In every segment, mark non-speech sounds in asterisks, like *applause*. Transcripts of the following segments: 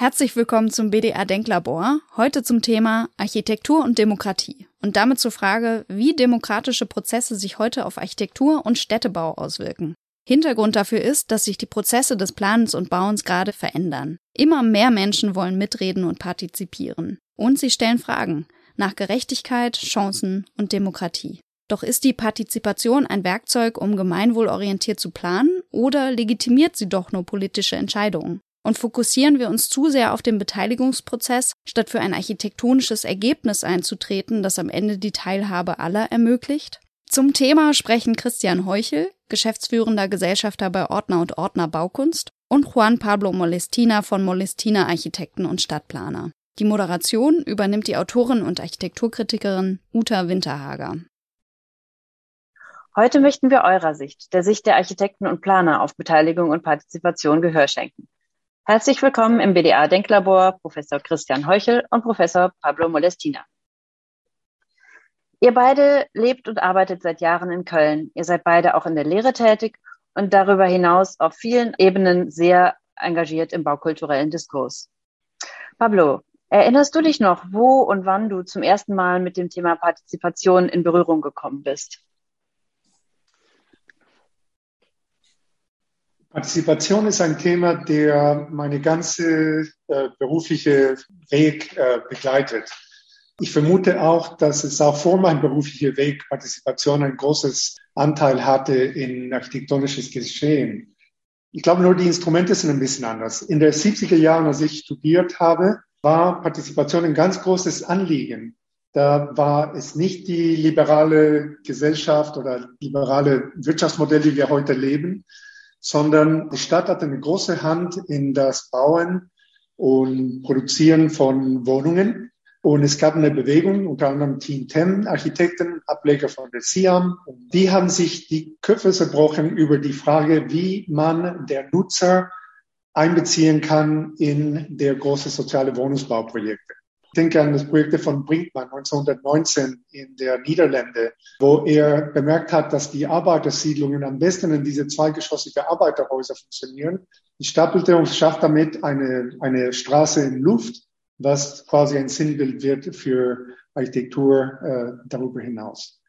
Herzlich willkommen zum BDR Denklabor. Heute zum Thema Architektur und Demokratie und damit zur Frage, wie demokratische Prozesse sich heute auf Architektur und Städtebau auswirken. Hintergrund dafür ist, dass sich die Prozesse des Planens und Bauens gerade verändern. Immer mehr Menschen wollen mitreden und partizipieren. Und sie stellen Fragen nach Gerechtigkeit, Chancen und Demokratie. Doch ist die Partizipation ein Werkzeug, um gemeinwohlorientiert zu planen, oder legitimiert sie doch nur politische Entscheidungen? Und fokussieren wir uns zu sehr auf den Beteiligungsprozess, statt für ein architektonisches Ergebnis einzutreten, das am Ende die Teilhabe aller ermöglicht? Zum Thema sprechen Christian Heuchel, geschäftsführender Gesellschafter bei Ordner und Ordner Baukunst, und Juan Pablo Molestina von Molestina Architekten und Stadtplaner. Die Moderation übernimmt die Autorin und Architekturkritikerin Uta Winterhager. Heute möchten wir eurer Sicht, der Sicht der Architekten und Planer auf Beteiligung und Partizipation Gehör schenken. Herzlich willkommen im BDA Denklabor Professor Christian Heuchel und Professor Pablo Molestina. Ihr beide lebt und arbeitet seit Jahren in Köln. Ihr seid beide auch in der Lehre tätig und darüber hinaus auf vielen Ebenen sehr engagiert im baukulturellen Diskurs. Pablo, erinnerst du dich noch, wo und wann du zum ersten Mal mit dem Thema Partizipation in Berührung gekommen bist? Partizipation ist ein Thema, der meine ganze äh, berufliche Weg äh, begleitet. Ich vermute auch, dass es auch vor meinem beruflichen Weg Partizipation ein großes Anteil hatte in architektonisches Geschehen. Ich glaube nur, die Instrumente sind ein bisschen anders. In den 70er Jahren, als ich studiert habe, war Partizipation ein ganz großes Anliegen. Da war es nicht die liberale Gesellschaft oder liberale Wirtschaftsmodell, die wir heute leben, sondern die Stadt hatte eine große Hand in das Bauen und Produzieren von Wohnungen. Und es gab eine Bewegung, unter anderem Team Tem, Architekten, Ableger von der SIAM. Und die haben sich die Köpfe zerbrochen über die Frage, wie man der Nutzer einbeziehen kann in der große soziale Wohnungsbauprojekte. Denke an das Projekt von Brinkmann 1919 in der Niederlande, wo er bemerkt hat, dass die Arbeitersiedlungen am besten in diese zweigeschossige Arbeiterhäuser funktionieren. Ich stapelte und schafft damit eine, eine Straße in Luft, was quasi ein Sinnbild wird für Architektur äh, darüber hinaus.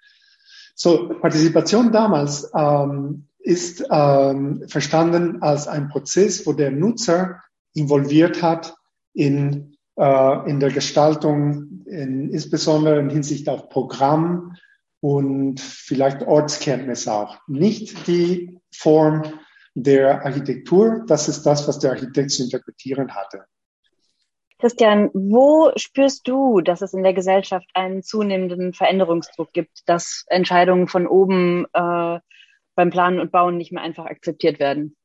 So, Partizipation damals ähm, ist ähm, verstanden als ein Prozess, wo der Nutzer involviert hat in äh, in der Gestaltung, in, insbesondere in Hinsicht auf Programm und vielleicht Ortskenntnis auch. Nicht die Form der Architektur, das ist das, was der Architekt zu interpretieren hatte. Christian, wo spürst du, dass es in der Gesellschaft einen zunehmenden Veränderungsdruck gibt, dass Entscheidungen von oben äh, beim Planen und Bauen nicht mehr einfach akzeptiert werden?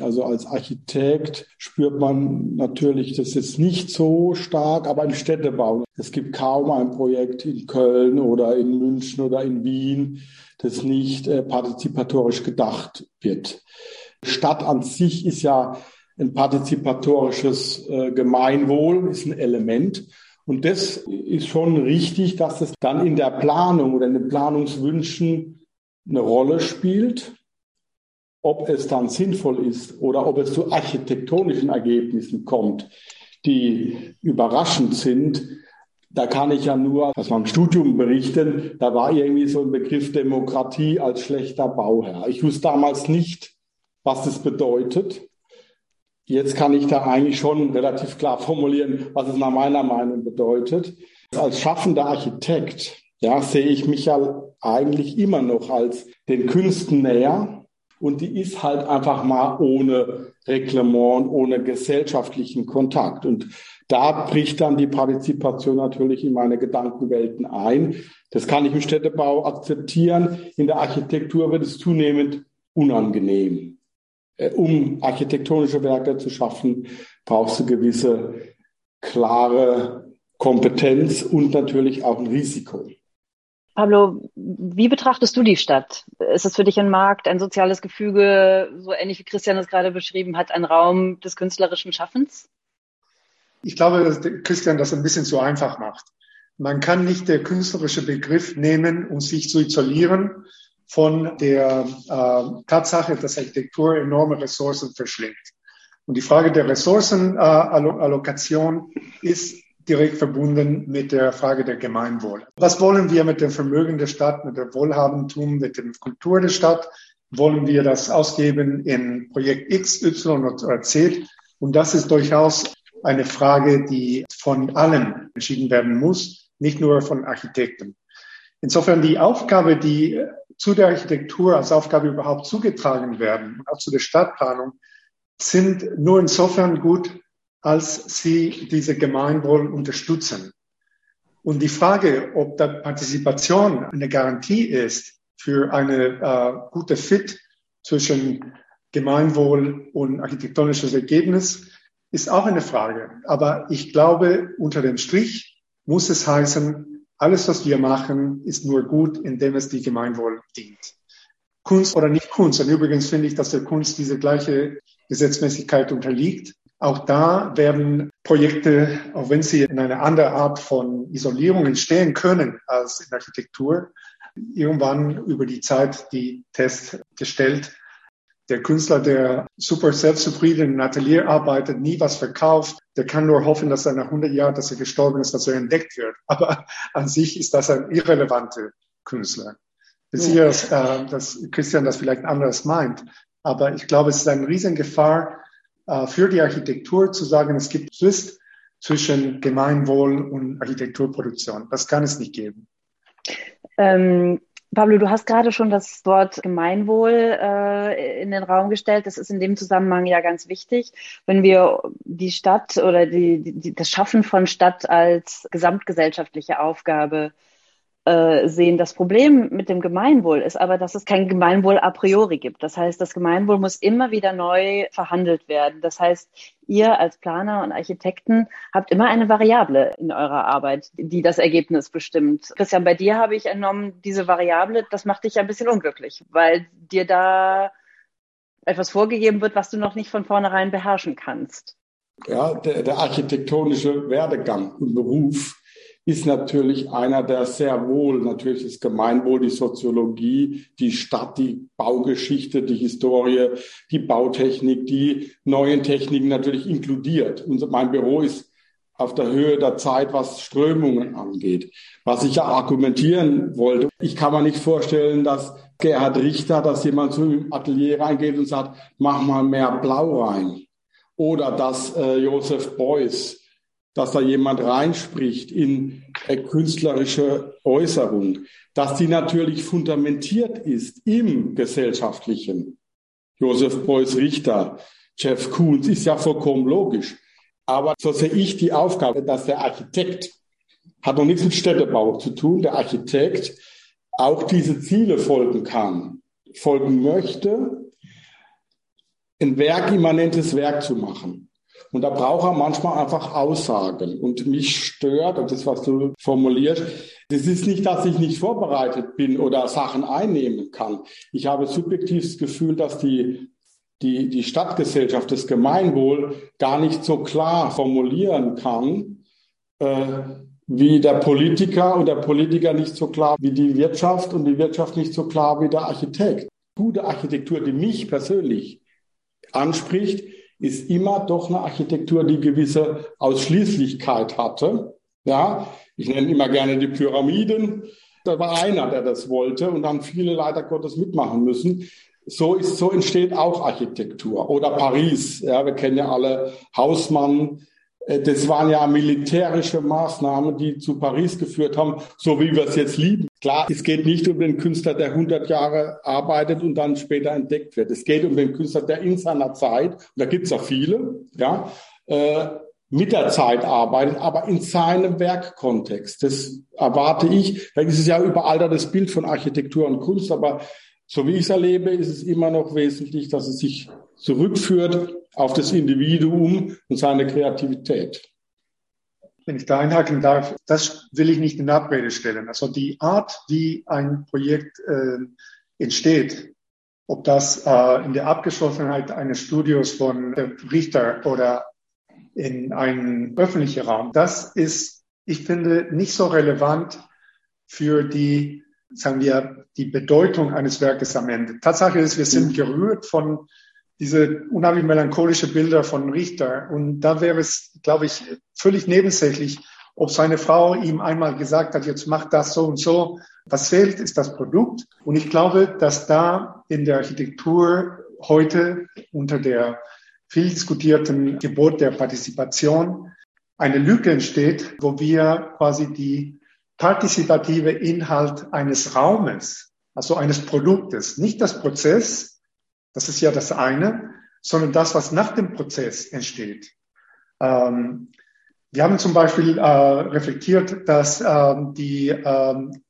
Also als Architekt spürt man natürlich das ist nicht so stark, aber im Städtebau. Es gibt kaum ein Projekt in Köln oder in München oder in Wien, das nicht äh, partizipatorisch gedacht wird. Stadt an sich ist ja ein partizipatorisches äh, Gemeinwohl, ist ein Element. Und das ist schon richtig, dass es dann in der Planung oder in den Planungswünschen eine Rolle spielt. Ob es dann sinnvoll ist oder ob es zu architektonischen Ergebnissen kommt, die überraschend sind, da kann ich ja nur aus meinem Studium berichten, da war irgendwie so ein Begriff Demokratie als schlechter Bauherr. Ich wusste damals nicht, was das bedeutet. Jetzt kann ich da eigentlich schon relativ klar formulieren, was es nach meiner Meinung bedeutet. Als schaffender Architekt ja, sehe ich mich ja eigentlich immer noch als den Künsten näher und die ist halt einfach mal ohne Reglement, ohne gesellschaftlichen Kontakt. Und da bricht dann die Partizipation natürlich in meine Gedankenwelten ein. Das kann ich im Städtebau akzeptieren. In der Architektur wird es zunehmend unangenehm. Äh, um architektonische Werke zu schaffen, brauchst du gewisse klare Kompetenz und natürlich auch ein Risiko. Pablo, wie betrachtest du die Stadt? Ist es für dich ein Markt, ein soziales Gefüge, so ähnlich wie Christian es gerade beschrieben hat, ein Raum des künstlerischen Schaffens? Ich glaube, dass Christian das ein bisschen zu einfach macht. Man kann nicht der künstlerische Begriff nehmen, um sich zu isolieren von der äh, Tatsache, dass Architektur enorme Ressourcen verschlingt. Und die Frage der Ressourcenallokation ist direkt verbunden mit der Frage der Gemeinwohl. Was wollen wir mit dem Vermögen der Stadt, mit der Wohlhabentum, mit der Kultur der Stadt? Wollen wir das ausgeben in Projekt X, Y oder Z? Und das ist durchaus eine Frage, die von allen entschieden werden muss, nicht nur von Architekten. Insofern die Aufgabe, die zu der Architektur als Aufgabe überhaupt zugetragen werden, auch zu der Stadtplanung, sind nur insofern gut, als sie diese Gemeinwohl unterstützen. Und die Frage, ob da Partizipation eine Garantie ist für eine äh, gute Fit zwischen Gemeinwohl und architektonisches Ergebnis, ist auch eine Frage. Aber ich glaube, unter dem Strich muss es heißen, alles, was wir machen, ist nur gut, indem es die Gemeinwohl dient. Kunst oder nicht Kunst. Und übrigens finde ich, dass der Kunst diese gleiche Gesetzmäßigkeit unterliegt. Auch da werden Projekte, auch wenn sie in einer anderen Art von Isolierung entstehen können als in Architektur, irgendwann über die Zeit die Test gestellt. Der Künstler, der super selbstzufrieden im Atelier arbeitet, nie was verkauft, der kann nur hoffen, dass er nach 100 Jahren, dass er gestorben ist, dass er entdeckt wird. Aber an sich ist das ein irrelevanter Künstler. Ich sicher, dass, äh, dass Christian das vielleicht anders meint. Aber ich glaube, es ist eine Riesengefahr, äh, für die Architektur zu sagen, es gibt Zwist zwischen Gemeinwohl und Architekturproduktion. Das kann es nicht geben. Ähm, Pablo, du hast gerade schon das Wort Gemeinwohl äh, in den Raum gestellt. Das ist in dem Zusammenhang ja ganz wichtig. Wenn wir die Stadt oder die, die, das Schaffen von Stadt als gesamtgesellschaftliche Aufgabe äh, sehen. Das Problem mit dem Gemeinwohl ist aber, dass es kein Gemeinwohl a priori gibt. Das heißt, das Gemeinwohl muss immer wieder neu verhandelt werden. Das heißt, ihr als Planer und Architekten habt immer eine Variable in eurer Arbeit, die das Ergebnis bestimmt. Christian, bei dir habe ich entnommen, diese Variable, das macht dich ein bisschen unglücklich, weil dir da etwas vorgegeben wird, was du noch nicht von vornherein beherrschen kannst. Ja, der, der architektonische Werdegang und Beruf ist natürlich einer, der sehr wohl, natürlich das Gemeinwohl, die Soziologie, die Stadt, die Baugeschichte, die Historie, die Bautechnik, die neuen Techniken natürlich inkludiert. Und mein Büro ist auf der Höhe der Zeit, was Strömungen angeht. Was ich ja argumentieren wollte, ich kann mir nicht vorstellen, dass Gerhard Richter, dass jemand zu im Atelier reingeht und sagt, mach mal mehr Blau rein. Oder dass äh, Josef Beuys dass da jemand reinspricht in künstlerische Äußerung, dass die natürlich fundamentiert ist im Gesellschaftlichen. Josef Beuys Richter, Jeff Koons ist ja vollkommen logisch. Aber so sehe ich die Aufgabe, dass der Architekt hat noch nichts mit Städtebau zu tun, der Architekt auch diese Ziele folgen kann, folgen möchte, ein werkimmanentes Werk zu machen. Und da braucht er manchmal einfach Aussagen. Und mich stört, und das, was du formulierst, das ist nicht, dass ich nicht vorbereitet bin oder Sachen einnehmen kann. Ich habe subjektiv das Gefühl, dass die, die, die Stadtgesellschaft, das Gemeinwohl gar nicht so klar formulieren kann, äh, wie der Politiker und der Politiker nicht so klar wie die Wirtschaft und die Wirtschaft nicht so klar wie der Architekt. Gute Architektur, die mich persönlich anspricht, ist immer doch eine Architektur, die gewisse Ausschließlichkeit hatte. Ja, ich nenne immer gerne die Pyramiden. Da war einer, der das wollte und dann viele leider Gottes mitmachen müssen. So ist, so entsteht auch Architektur. Oder Paris. Ja, wir kennen ja alle Hausmann, das waren ja militärische Maßnahmen, die zu Paris geführt haben, so wie wir es jetzt lieben. Klar, es geht nicht um den Künstler, der 100 Jahre arbeitet und dann später entdeckt wird. Es geht um den Künstler, der in seiner Zeit, und da gibt es ja viele, ja, äh, mit der Zeit arbeitet, aber in seinem Werkkontext. Das erwarte ich. Da ist es ja das Bild von Architektur und Kunst, aber so wie ich es erlebe, ist es immer noch wesentlich, dass es sich zurückführt auf das Individuum und seine Kreativität. Wenn ich da einhaken darf, das will ich nicht in Abrede stellen. Also die Art, wie ein Projekt äh, entsteht, ob das äh, in der Abgeschlossenheit eines Studios von Richter oder in einem öffentlichen Raum, das ist, ich finde, nicht so relevant für die, sagen wir, die Bedeutung eines Werkes am Ende. Tatsache ist, wir sind gerührt von diese unheimlich melancholische Bilder von Richter. Und da wäre es, glaube ich, völlig nebensächlich, ob seine Frau ihm einmal gesagt hat, jetzt mach das so und so. Was fehlt, ist das Produkt. Und ich glaube, dass da in der Architektur heute unter der viel diskutierten Gebot der Partizipation eine Lücke entsteht, wo wir quasi die partizipative Inhalt eines Raumes, also eines Produktes, nicht das Prozess, das ist ja das eine, sondern das, was nach dem Prozess entsteht. Ähm, wir haben zum Beispiel äh, reflektiert, dass ähm, die ähm,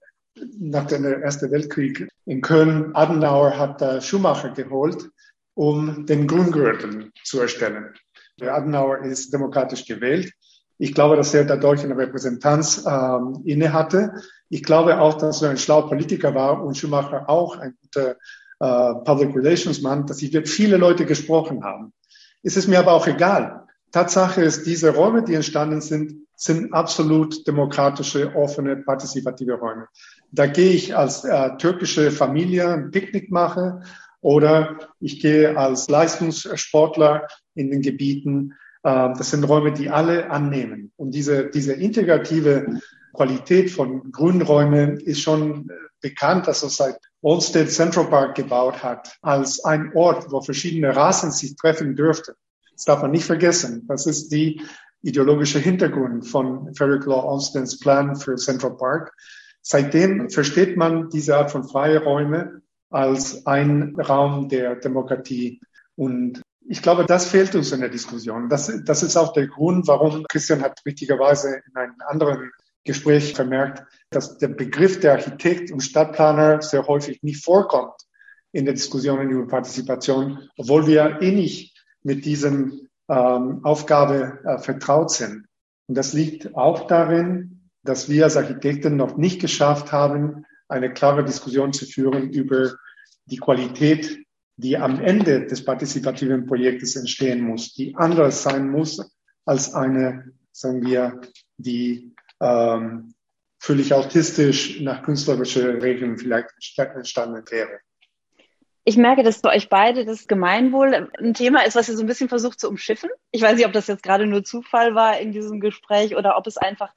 nach dem Ersten Weltkrieg in Köln Adenauer hat äh, Schumacher geholt, um den Grüngürtel zu erstellen. Der Adenauer ist demokratisch gewählt. Ich glaube, dass er dadurch eine Repräsentanz ähm, inne. Ich glaube auch, dass er ein schlauer Politiker war und Schumacher auch ein guter äh, Public Relations Mann, dass sie mit viele Leute gesprochen haben. Es ist mir aber auch egal. Tatsache ist, diese Räume, die entstanden sind, sind absolut demokratische, offene, partizipative Räume. Da gehe ich als äh, türkische Familie ein Picknick mache oder ich gehe als Leistungssportler in den Gebieten ähm, das sind Räume, die alle annehmen. Und diese, diese integrative Qualität von Grünräumen ist schon äh, bekannt, dass es seit Olmsted Central Park gebaut hat, als ein Ort, wo verschiedene Rassen sich treffen dürften. Das darf man nicht vergessen. Das ist die ideologische Hintergrund von Frederick Law Olmsteds Plan für Central Park. Seitdem versteht man diese Art von freie Räume als ein Raum der Demokratie. Und ich glaube, das fehlt uns in der Diskussion. Das, das ist auch der Grund, warum Christian hat richtigerweise in einem anderen Gespräch vermerkt, dass der Begriff der Architekt und Stadtplaner sehr häufig nicht vorkommt in der Diskussion über Partizipation, obwohl wir eh mit diesem ähm, Aufgabe äh, vertraut sind. Und das liegt auch darin, dass wir als Architekten noch nicht geschafft haben, eine klare Diskussion zu führen über die Qualität die am Ende des partizipativen Projektes entstehen muss, die anders sein muss als eine, sagen wir, die ähm, völlig autistisch nach künstlerischen Regeln vielleicht entstanden wäre. Ich merke, dass für euch beide das Gemeinwohl ein Thema ist, was ihr so ein bisschen versucht zu umschiffen. Ich weiß nicht, ob das jetzt gerade nur Zufall war in diesem Gespräch oder ob es einfach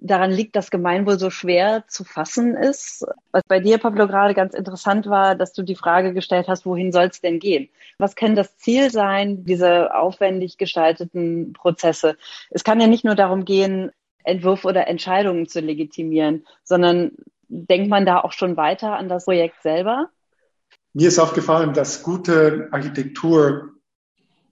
daran liegt, dass Gemeinwohl so schwer zu fassen ist. Was bei dir, Pablo, gerade ganz interessant war, dass du die Frage gestellt hast, wohin soll es denn gehen? Was kann das Ziel sein, diese aufwendig gestalteten Prozesse? Es kann ja nicht nur darum gehen, Entwürfe oder Entscheidungen zu legitimieren, sondern denkt man da auch schon weiter an das Projekt selber? Mir ist aufgefallen, dass gute Architektur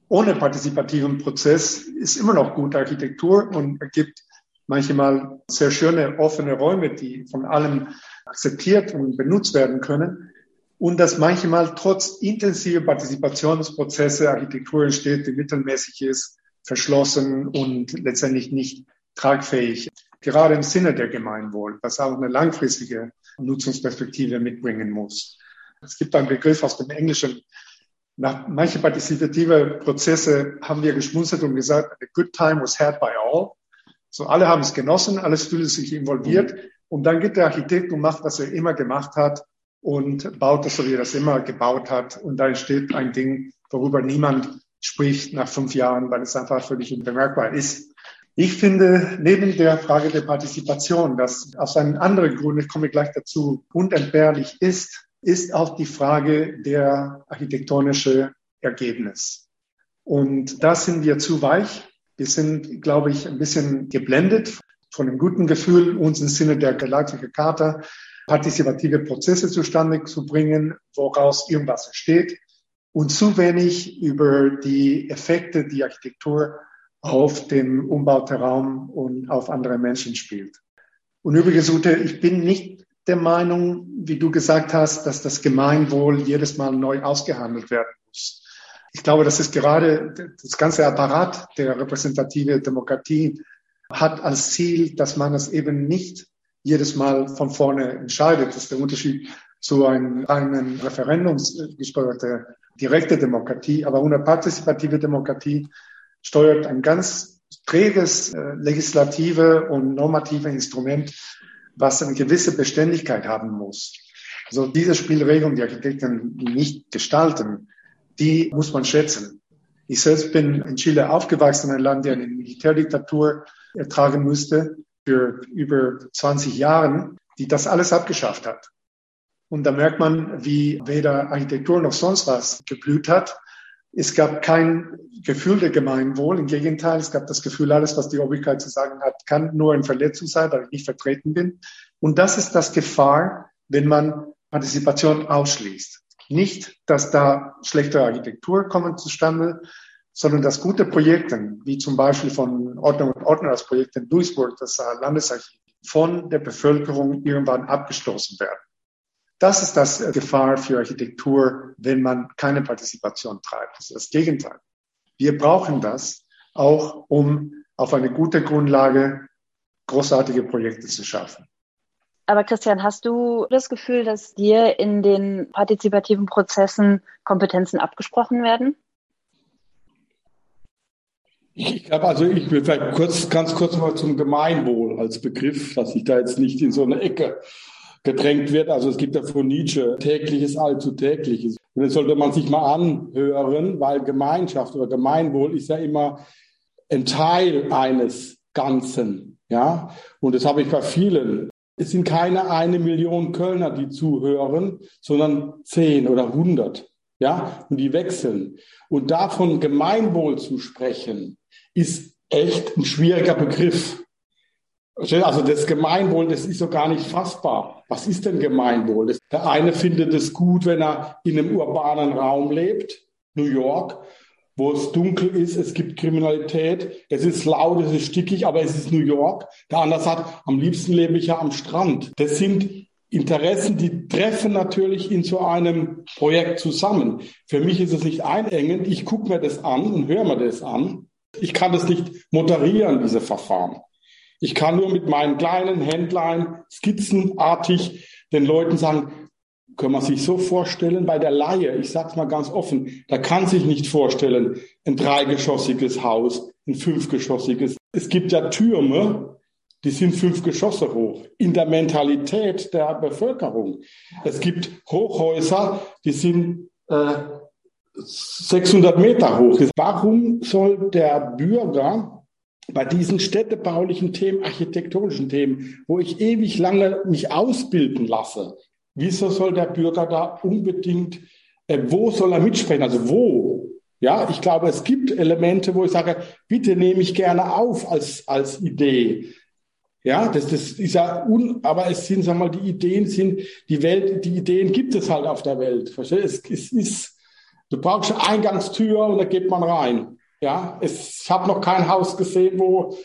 ohne partizipativen Prozess ist immer noch gute Architektur und ergibt manchmal sehr schöne offene Räume, die von allem akzeptiert und benutzt werden können. Und dass manchmal trotz intensiver Partizipationsprozesse Architektur entsteht, die mittelmäßig ist, verschlossen und letztendlich nicht tragfähig. Gerade im Sinne der Gemeinwohl, was auch eine langfristige Nutzungsperspektive mitbringen muss. Es gibt einen Begriff aus dem Englischen. Nach manche partizipative Prozesse haben wir geschmunzelt und gesagt, a good time was had by all. So, alle haben es genossen, alles fühlt sich involviert. Mhm. Und dann geht der Architekt und macht, was er immer gemacht hat und baut das so, wie er das immer gebaut hat. Und da entsteht ein Ding, worüber niemand spricht nach fünf Jahren, weil es einfach völlig unbemerkbar ist. Ich finde, neben der Frage der Partizipation, das aus einem anderen Grund, ich komme gleich dazu, unentbehrlich ist, ist auch die Frage der architektonische Ergebnis. Und da sind wir zu weich. Wir sind, glaube ich, ein bisschen geblendet von dem guten Gefühl, uns im Sinne der Galaktische Charta partizipative Prozesse zustande zu bringen, woraus irgendwas entsteht und zu wenig über die Effekte, die Architektur auf den umbauten Raum und auf andere Menschen spielt. Und übrigens, Ute, ich bin nicht der Meinung, wie du gesagt hast, dass das Gemeinwohl jedes Mal neu ausgehandelt werden muss. Ich glaube, das ist gerade das ganze Apparat der repräsentative Demokratie hat als Ziel, dass man es eben nicht jedes Mal von vorne entscheidet. Das ist der Unterschied zu einem, einem referendumsgesteuerte direkte Demokratie. Aber eine partizipative Demokratie steuert ein ganz träges äh, legislative und normative Instrument, was eine gewisse Beständigkeit haben muss. Also diese Spielregeln, die Architekten nicht gestalten, die muss man schätzen. Ich selbst bin in Chile aufgewachsen, ein Land, der eine Militärdiktatur ertragen musste für über 20 Jahren, die das alles abgeschafft hat. Und da merkt man, wie weder Architektur noch sonst was geblüht hat. Es gab kein Gefühl der Gemeinwohl. Im Gegenteil, es gab das Gefühl, alles, was die Obrigkeit zu sagen hat, kann nur eine Verletzung sein, weil ich nicht vertreten bin. Und das ist das Gefahr, wenn man Partizipation ausschließt. Nicht, dass da schlechte Architektur kommen zustande, sondern dass gute Projekte, wie zum Beispiel von Ordnung und Ordner das Projekt in Duisburg, das Landesarchiv, von der Bevölkerung irgendwann abgestoßen werden. Das ist das äh, Gefahr für Architektur, wenn man keine Partizipation treibt. Das ist das Gegenteil. Wir brauchen das auch, um auf eine gute Grundlage großartige Projekte zu schaffen. Aber Christian, hast du das Gefühl, dass dir in den partizipativen Prozessen Kompetenzen abgesprochen werden? Ich glaube, also ich will vielleicht kurz, ganz kurz mal zum Gemeinwohl als Begriff, dass ich da jetzt nicht in so eine Ecke gedrängt wird. Also es gibt ja von Nietzsche tägliches, allzu tägliches. Und das sollte man sich mal anhören, weil Gemeinschaft oder Gemeinwohl ist ja immer ein Teil eines Ganzen. Ja, und das habe ich bei vielen. Es sind keine eine Million Kölner, die zuhören, sondern zehn oder hundert. Ja, und die wechseln. Und davon Gemeinwohl zu sprechen, ist echt ein schwieriger Begriff. Also das Gemeinwohl, das ist so gar nicht fassbar. Was ist denn Gemeinwohl? Der eine findet es gut, wenn er in einem urbanen Raum lebt, New York, wo es dunkel ist, es gibt Kriminalität, es ist laut, es ist stickig, aber es ist New York. Der andere sagt, am liebsten lebe ich ja am Strand. Das sind Interessen, die treffen natürlich in so einem Projekt zusammen. Für mich ist es nicht einengend. Ich gucke mir das an und höre mir das an. Ich kann das nicht moderieren, diese Verfahren. Ich kann nur mit meinen kleinen Händlein skizzenartig den Leuten sagen, können wir sich so vorstellen, bei der Laie, ich sage es mal ganz offen, da kann sich nicht vorstellen, ein dreigeschossiges Haus, ein fünfgeschossiges. Es gibt ja Türme, die sind fünf Geschosse hoch. In der Mentalität der Bevölkerung. Es gibt Hochhäuser, die sind äh, 600 Meter hoch. Warum soll der Bürger bei diesen städtebaulichen Themen, architektonischen Themen, wo ich ewig lange mich ausbilden lasse, wieso soll der Bürger da unbedingt, äh, wo soll er mitsprechen? Also wo? Ja, ich glaube, es gibt Elemente, wo ich sage, bitte nehme ich gerne auf als, als Idee. Ja, das, das ist ja un, aber es sind, sag mal, die Ideen sind, die Welt, die Ideen gibt es halt auf der Welt. Verstehst? Es, es ist, du brauchst eine Eingangstür und da geht man rein. Ja, es, ich habe noch kein Haus gesehen, wo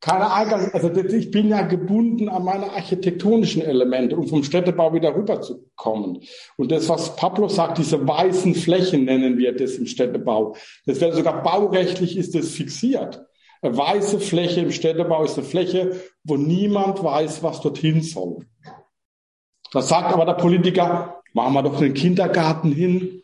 keine Eingang, also ich bin ja gebunden an meine architektonischen Elemente, um vom Städtebau wieder rüberzukommen. Und das, was Pablo sagt, diese weißen Flächen nennen wir das im Städtebau. Das wäre sogar baurechtlich ist das fixiert. Eine weiße Fläche im Städtebau ist eine Fläche, wo niemand weiß, was dorthin soll. Da sagt aber der Politiker, machen wir doch einen Kindergarten hin.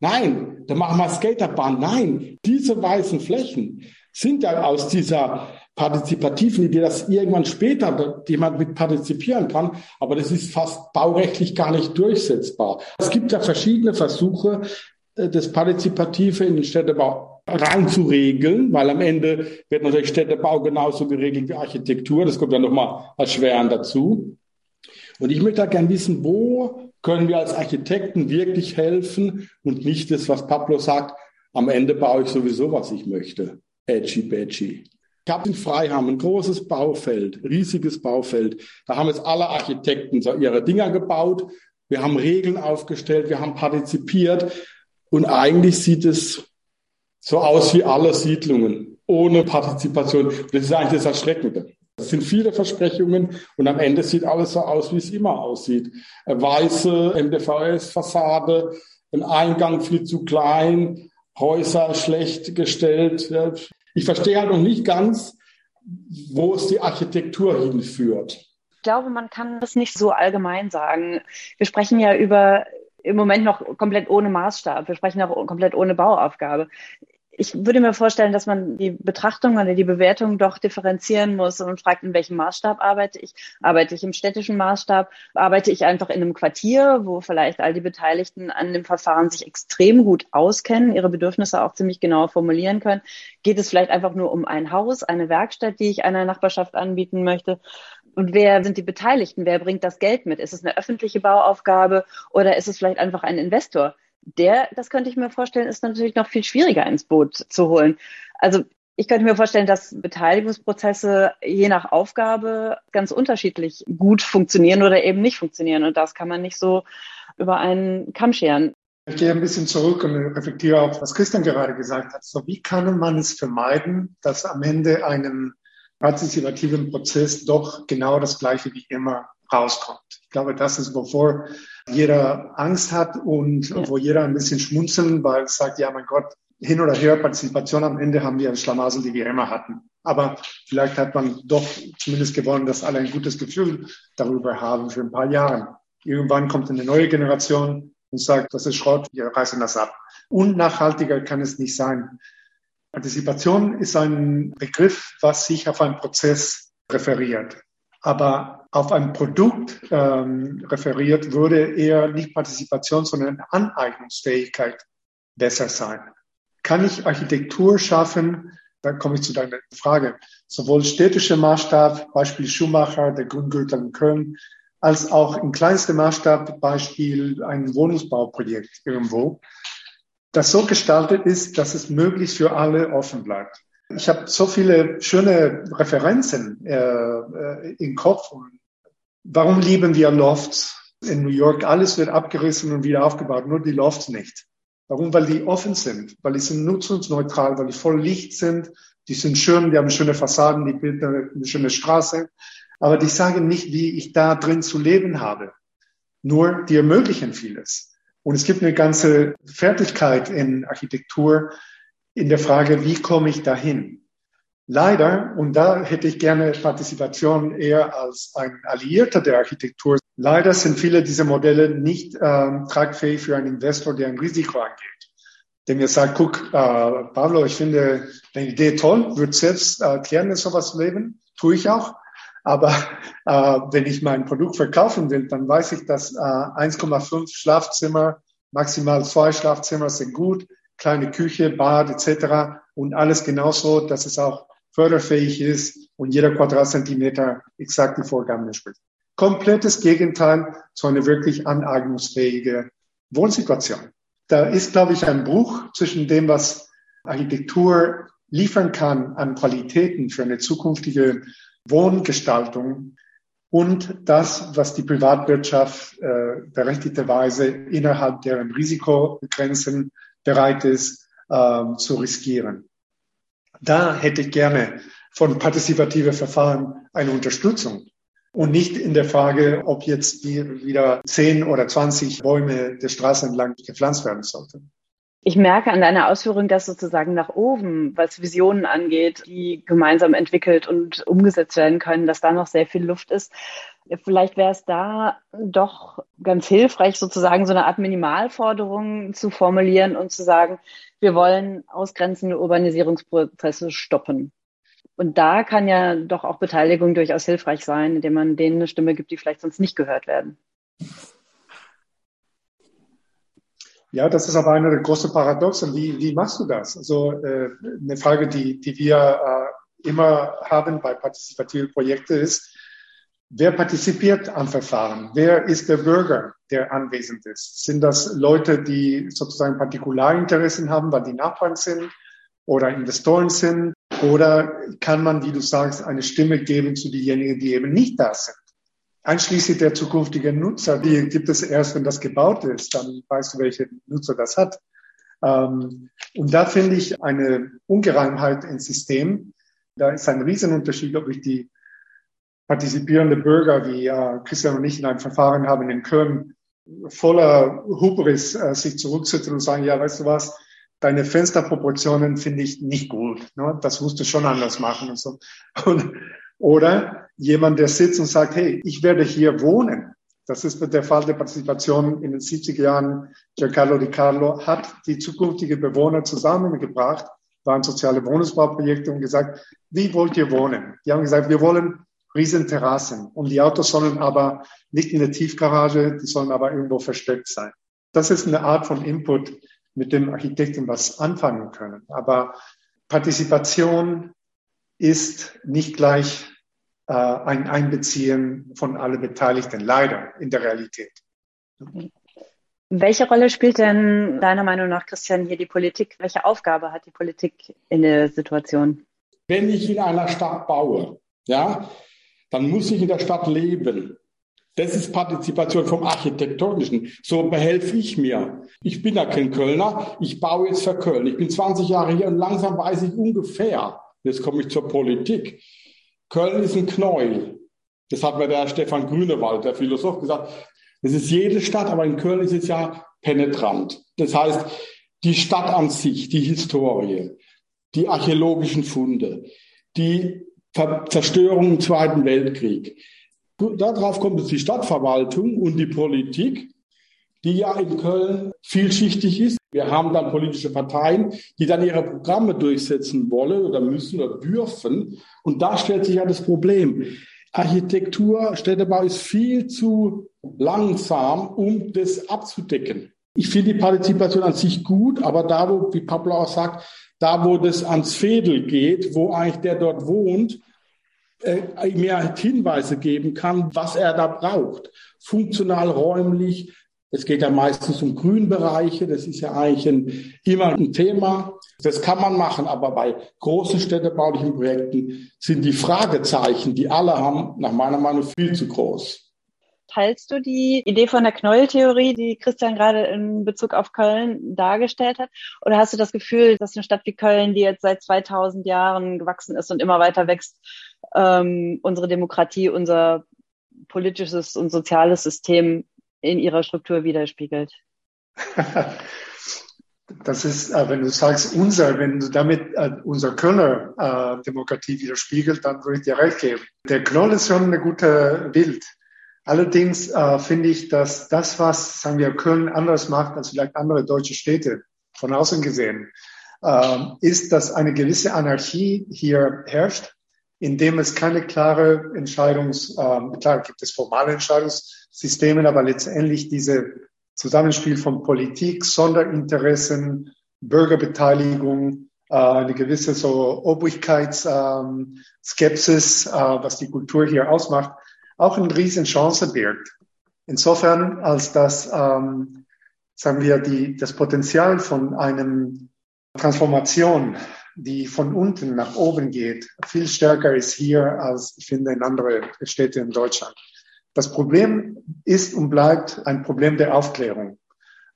Nein, dann machen wir Skaterbahn. Nein, diese weißen Flächen sind ja aus dieser partizipativen Idee, dass irgendwann später jemand mit partizipieren kann, aber das ist fast baurechtlich gar nicht durchsetzbar. Es gibt ja verschiedene Versuche, äh, das Partizipative in den Städtebau reinzuregeln, weil am Ende wird natürlich Städtebau genauso geregelt wie Architektur. Das kommt ja nochmal als Schweren dazu. Und ich möchte da gern wissen, wo können wir als Architekten wirklich helfen und nicht das, was Pablo sagt, am Ende baue ich sowieso, was ich möchte. Edgy, badgy. Ich habe in Freiham ein großes Baufeld, riesiges Baufeld. Da haben jetzt alle Architekten so ihre Dinger gebaut. Wir haben Regeln aufgestellt, wir haben partizipiert. Und eigentlich sieht es so aus wie alle Siedlungen, ohne Partizipation. Das ist eigentlich das Erschreckende. Es sind viele Versprechungen und am Ende sieht alles so aus, wie es immer aussieht. Weiße MDVS-Fassade, ein Eingang viel zu klein, Häuser schlecht gestellt. Ich verstehe halt noch nicht ganz, wo es die Architektur hinführt. Ich glaube, man kann das nicht so allgemein sagen. Wir sprechen ja über im Moment noch komplett ohne Maßstab. Wir sprechen auch komplett ohne Bauaufgabe Ich würde mir vorstellen, dass man die Betrachtung oder die Bewertung doch differenzieren muss und fragt, in welchem Maßstab arbeite ich? Arbeite ich im städtischen Maßstab? Arbeite ich einfach in einem Quartier, wo vielleicht all die Beteiligten an dem Verfahren sich extrem gut auskennen, ihre Bedürfnisse auch ziemlich genau formulieren können? Geht es vielleicht einfach nur um ein Haus, eine Werkstatt, die ich einer Nachbarschaft anbieten möchte? Und wer sind die Beteiligten? Wer bringt das Geld mit? Ist es eine öffentliche Bauaufgabe oder ist es vielleicht einfach ein Investor? Der, das könnte ich mir vorstellen, ist natürlich noch viel schwieriger ins Boot zu holen. Also ich könnte mir vorstellen, dass Beteiligungsprozesse je nach Aufgabe ganz unterschiedlich gut funktionieren oder eben nicht funktionieren. Und das kann man nicht so über einen Kamm scheren. Ich gehe ein bisschen zurück und reflektiere auch, was Christian gerade gesagt hat. So, wie kann man es vermeiden, dass am Ende einem partizipativen Prozess doch genau das Gleiche wie immer rauskommt? Ich glaube, das ist, wovor jeder Angst hat und ja. wo jeder ein bisschen schmunzeln, weil es sagt, ja, mein Gott, hin oder her, Partizipation am Ende haben wir eine Schlamassel, die wir immer hatten. Aber vielleicht hat man doch zumindest gewonnen, dass alle ein gutes Gefühl darüber haben für ein paar Jahre. Irgendwann kommt eine neue Generation und sagt, das ist Schrott, wir reißen das ab. Unnachhaltiger kann es nicht sein. Partizipation ist ein Begriff, was sich auf einen Prozess referiert. Aber auf ein Produkt ähm, referiert, würde eher nicht Partizipation, sondern Aneignungsfähigkeit besser sein. Kann ich Architektur schaffen? Dann komme ich zu deiner Frage. Sowohl städtischer Maßstab, Beispiel Schumacher, der Grundgürtel in Köln, als auch im kleinsten Maßstab, Beispiel ein Wohnungsbauprojekt irgendwo, das so gestaltet ist, dass es möglichst für alle offen bleibt. Ich habe so viele schöne Referenzen äh, äh, im Kopf. Warum lieben wir Lofts in New York? Alles wird abgerissen und wieder aufgebaut, nur die Lofts nicht. Warum? Weil die offen sind, weil die sind nutzungsneutral, weil die voll Licht sind, die sind schön, die haben schöne Fassaden, die bilden eine schöne Straße. Aber die sagen nicht, wie ich da drin zu leben habe. Nur die ermöglichen vieles. Und es gibt eine ganze Fertigkeit in Architektur, in der Frage, wie komme ich dahin? Leider, und da hätte ich gerne Partizipation eher als ein Alliierter der Architektur, leider sind viele dieser Modelle nicht ähm, tragfähig für einen Investor, der ein Risiko angeht. Der mir sagt, guck, äh, Pablo, ich finde deine Idee toll, würde selbst äh, gerne sowas leben, tue ich auch. Aber äh, wenn ich mein Produkt verkaufen will, dann weiß ich, dass äh, 1,5 Schlafzimmer, maximal zwei Schlafzimmer sind gut kleine Küche, Bad etc. und alles genauso, dass es auch förderfähig ist und jeder Quadratzentimeter exakt die Vorgaben entspricht. Komplettes Gegenteil zu einer wirklich aneignungsfähige Wohnsituation. Da ist, glaube ich, ein Bruch zwischen dem, was Architektur liefern kann an Qualitäten für eine zukünftige Wohngestaltung und das, was die Privatwirtschaft äh, berechtigterweise innerhalb deren Risikogrenzen bereit ist ähm, zu riskieren. Da hätte ich gerne von partizipative Verfahren eine Unterstützung und nicht in der Frage, ob jetzt wieder 10 oder 20 Bäume der Straße entlang gepflanzt werden sollten. Ich merke an deiner Ausführung, dass sozusagen nach oben, was Visionen angeht, die gemeinsam entwickelt und umgesetzt werden können, dass da noch sehr viel Luft ist. Vielleicht wäre es da doch ganz hilfreich, sozusagen so eine Art Minimalforderung zu formulieren und zu sagen, wir wollen ausgrenzende Urbanisierungsprozesse stoppen. Und da kann ja doch auch Beteiligung durchaus hilfreich sein, indem man denen eine Stimme gibt, die vielleicht sonst nicht gehört werden. Ja, das ist aber eine der großen Paradoxen. Wie, wie machst du das? Also äh, eine Frage, die, die wir äh, immer haben bei partizipativen Projekten ist, Wer partizipiert am Verfahren? Wer ist der Bürger, der anwesend ist? Sind das Leute, die sozusagen Partikularinteressen haben, weil die Nachbarn sind oder Investoren sind? Oder kann man, wie du sagst, eine Stimme geben zu denjenigen, die eben nicht da sind? Einschließlich der zukünftigen Nutzer, die gibt es erst, wenn das gebaut ist, dann weißt du, welche Nutzer das hat. Ähm, und da finde ich eine Ungereimheit im System. Da ist ein Riesenunterschied, ob ich die partizipierende Bürger wie äh, Christian und ich in einem Verfahren haben in Köln voller Hubris äh, sich zurücksetzen und sagen, ja, weißt du was, deine Fensterproportionen finde ich nicht gut. Ne? Das musst du schon anders machen und so. Und, oder jemand, der sitzt und sagt, hey, ich werde hier wohnen. Das ist der Fall der Partizipation in den 70er Jahren. Giancarlo Di Carlo hat die zukünftigen Bewohner zusammengebracht waren soziale Wohnungsbauprojekte und gesagt, wie wollt ihr wohnen? Die haben gesagt, wir wollen Riesenterrassen und die Autos sollen aber nicht in der Tiefgarage, die sollen aber irgendwo versteckt sein. Das ist eine Art von Input, mit dem Architekten was anfangen können. Aber Partizipation ist nicht gleich äh, ein Einbeziehen von allen Beteiligten, leider in der Realität. Welche Rolle spielt denn deiner Meinung nach, Christian, hier die Politik? Welche Aufgabe hat die Politik in der Situation? Wenn ich in einer Stadt baue, ja, dann muss ich in der Stadt leben. Das ist Partizipation vom Architektonischen. So behelfe ich mir. Ich bin ja kein Kölner. Ich baue jetzt für Köln. Ich bin 20 Jahre hier und langsam weiß ich ungefähr. Jetzt komme ich zur Politik. Köln ist ein Knäuel. Das hat mir der Stefan Grünewald, der Philosoph, gesagt. Das ist jede Stadt, aber in Köln ist es ja penetrant. Das heißt, die Stadt an sich, die Historie, die archäologischen Funde, die Zerstörung im Zweiten Weltkrieg, Darauf kommt jetzt die Stadtverwaltung und die Politik, die ja in Köln vielschichtig ist. Wir haben dann politische Parteien, die dann ihre Programme durchsetzen wollen oder müssen oder dürfen. Und da stellt sich ja das Problem. Architektur, Städtebau ist viel zu langsam, um das abzudecken. Ich finde die Partizipation an sich gut, aber da, wo, wie Pablo auch sagt, da, wo das ans Fädel geht, wo eigentlich der dort wohnt, äh, mir Hinweise geben kann, was er da braucht. Funktional, räumlich. Es geht ja meistens um Grünbereiche. Das ist ja eigentlich ein, immer ein Thema. Das kann man machen, aber bei großen städtebaulichen Projekten sind die Fragezeichen, die alle haben, nach meiner Meinung viel zu groß. Teilst du die Idee von der Knäueltheorie, die Christian gerade in Bezug auf Köln dargestellt hat? Oder hast du das Gefühl, dass eine Stadt wie Köln, die jetzt seit 2000 Jahren gewachsen ist und immer weiter wächst, ähm, unsere Demokratie, unser politisches und soziales System in ihrer Struktur widerspiegelt? *laughs* Das ist, äh, wenn du sagst unser, wenn du damit äh, unser Kölner äh, Demokratie widerspiegelt, dann würde ich dir recht geben. Der Knoll ist schon ein guter Bild. Allerdings äh, finde ich, dass das, was, sagen wir, Köln anders macht als vielleicht andere deutsche Städte, von außen gesehen, äh, ist, dass eine gewisse Anarchie hier herrscht, indem es keine klare Entscheidungs, äh, klar gibt es formale Entscheidungssysteme, aber letztendlich diese Zusammenspiel von Politik, Sonderinteressen, Bürgerbeteiligung, äh, eine gewisse so Obrigkeitsskepsis, ähm, äh, was die Kultur hier ausmacht, auch eine Riesenchance birgt. Insofern, als dass, ähm, sagen wir, die, das Potenzial von einem Transformation, die von unten nach oben geht, viel stärker ist hier als ich finde in anderen Städten in Deutschland. Das Problem ist und bleibt ein Problem der Aufklärung,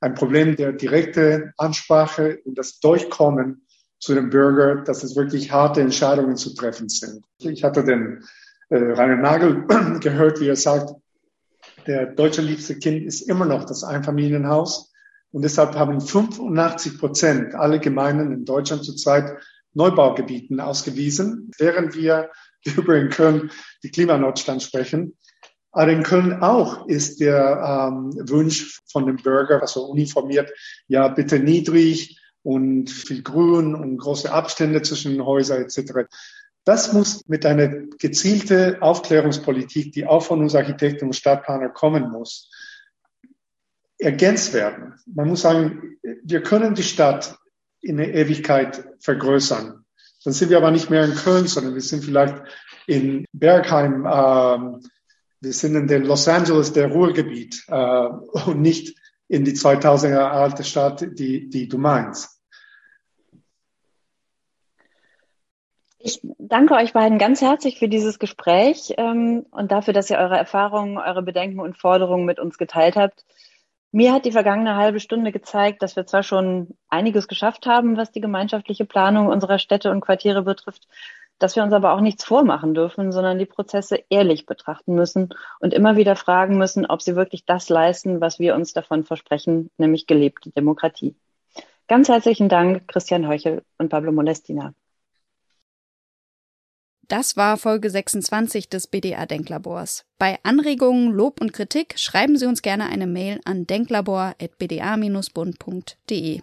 ein Problem der direkten Ansprache und das Durchkommen zu dem Bürger, dass es wirklich harte Entscheidungen zu treffen sind. Ich hatte den äh, Rainer Nagel *clears throat* gehört, wie er sagt, der deutsche liebste Kind ist immer noch das Einfamilienhaus. Und deshalb haben 85 Prozent alle Gemeinden in Deutschland zurzeit Neubaugebieten ausgewiesen, während *laughs* wir über in Köln die Klimanotstand sprechen. Aber in Köln auch ist der ähm, Wunsch von dem Bürger, also uniformiert, ja bitte niedrig und viel Grün und große Abstände zwischen den Häusern etc. Das muss mit einer gezielten Aufklärungspolitik, die auch von uns Architekten und Stadtplaner kommen muss, ergänzt werden. Man muss sagen, wir können die Stadt in der Ewigkeit vergrößern. Dann sind wir aber nicht mehr in Köln, sondern wir sind vielleicht in Bergheim, äh, wir sind in den Los Angeles der Ruhrgebiet äh, und nicht in die 2000 Jahre alte Stadt, die, die du meinst. Ich danke euch beiden ganz herzlich für dieses Gespräch ähm, und dafür, dass ihr eure Erfahrungen, eure Bedenken und Forderungen mit uns geteilt habt. Mir hat die vergangene halbe Stunde gezeigt, dass wir zwar schon einiges geschafft haben, was die gemeinschaftliche Planung unserer Städte und Quartiere betrifft, dass wir uns aber auch nichts vormachen dürfen, sondern die Prozesse ehrlich betrachten müssen und immer wieder fragen müssen, ob sie wirklich das leisten, was wir uns davon versprechen, nämlich gelebte Demokratie. Ganz herzlichen Dank, Christian Heuchel und Pablo Molestina. Das war Folge 26 des BDA Denklabors. Bei Anregungen, Lob und Kritik schreiben Sie uns gerne eine Mail an denklabor.bda-bund.de.